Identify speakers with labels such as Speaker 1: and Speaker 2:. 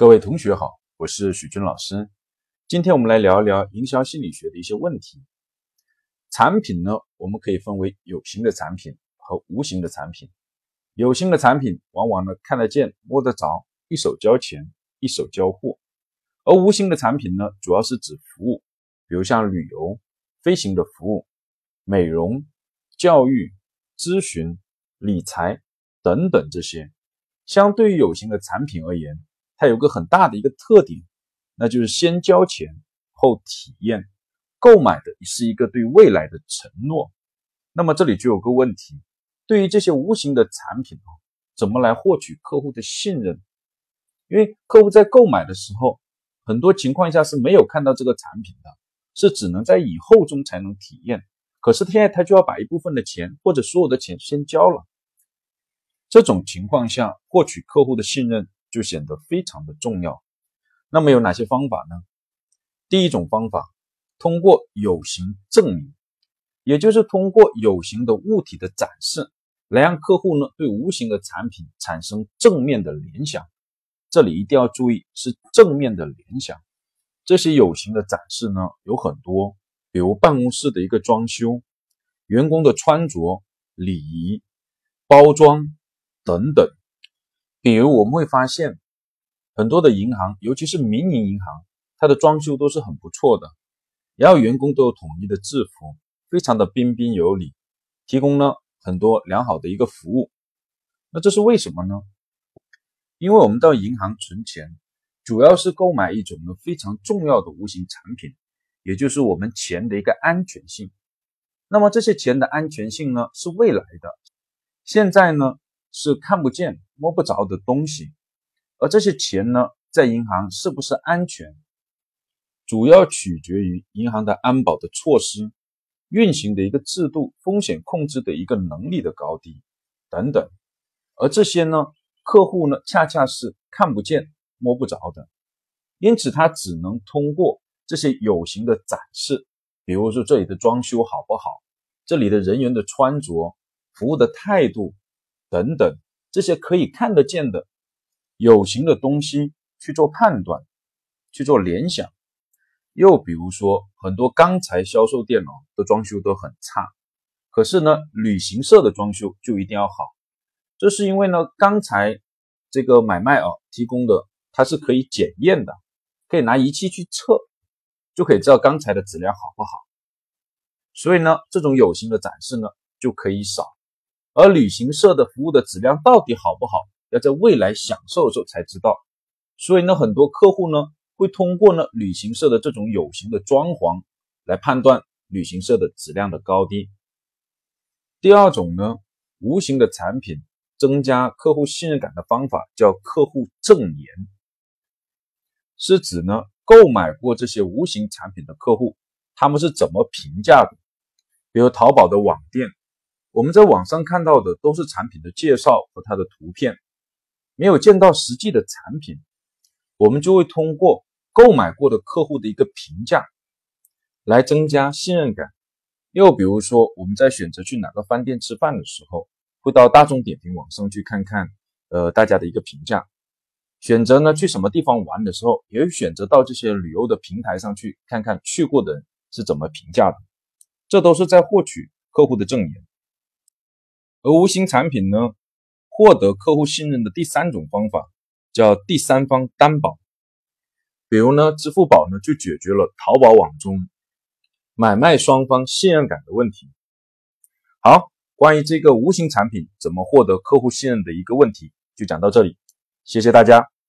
Speaker 1: 各位同学好，我是许军老师。今天我们来聊一聊营销心理学的一些问题。产品呢，我们可以分为有形的产品和无形的产品。有形的产品往往呢看得见、摸得着，一手交钱，一手交货；而无形的产品呢，主要是指服务，比如像旅游、飞行的服务、美容、教育、咨询、理财等等这些。相对于有形的产品而言，它有个很大的一个特点，那就是先交钱后体验，购买的是一个对未来的承诺。那么这里就有个问题，对于这些无形的产品啊，怎么来获取客户的信任？因为客户在购买的时候，很多情况下是没有看到这个产品的，是只能在以后中才能体验。可是现在他就要把一部分的钱或者所有的钱先交了。这种情况下，获取客户的信任就显得非常的重要。那么有哪些方法呢？第一种方法，通过有形证明，也就是通过有形的物体的展示，来让客户呢对无形的产品产生正面的联想。这里一定要注意，是正面的联想。这些有形的展示呢有很多，比如办公室的一个装修、员工的穿着、礼仪、包装。等等，比如我们会发现，很多的银行，尤其是民营银行，它的装修都是很不错的，然后员工都有统一的制服，非常的彬彬有礼，提供了很多良好的一个服务。那这是为什么呢？因为我们到银行存钱，主要是购买一种呢非常重要的无形产品，也就是我们钱的一个安全性。那么这些钱的安全性呢，是未来的，现在呢？是看不见、摸不着的东西，而这些钱呢，在银行是不是安全，主要取决于银行的安保的措施、运行的一个制度、风险控制的一个能力的高低等等。而这些呢，客户呢，恰恰是看不见、摸不着的，因此他只能通过这些有形的展示，比如说这里的装修好不好，这里的人员的穿着、服务的态度。等等，这些可以看得见的有形的东西去做判断，去做联想。又比如说，很多钢材销售店哦的装修都很差，可是呢，旅行社的装修就一定要好。这是因为呢，钢材这个买卖啊提供的它是可以检验的，可以拿仪器去测，就可以知道钢材的质量好不好。所以呢，这种有形的展示呢就可以少。而旅行社的服务的质量到底好不好，要在未来享受的时候才知道。所以呢，很多客户呢会通过呢旅行社的这种有形的装潢来判断旅行社的质量的高低。第二种呢，无形的产品增加客户信任感的方法叫客户证言，是指呢购买过这些无形产品的客户，他们是怎么评价的？比如淘宝的网店。我们在网上看到的都是产品的介绍和它的图片，没有见到实际的产品，我们就会通过购买过的客户的一个评价来增加信任感。又比如说，我们在选择去哪个饭店吃饭的时候，会到大众点评网上去看看，呃，大家的一个评价；选择呢去什么地方玩的时候，也会选择到这些旅游的平台上去看看去过的人是怎么评价的。这都是在获取客户的证言。而无形产品呢，获得客户信任的第三种方法叫第三方担保。比如呢，支付宝呢就解决了淘宝网中买卖双方信任感的问题。好，关于这个无形产品怎么获得客户信任的一个问题，就讲到这里，谢谢大家。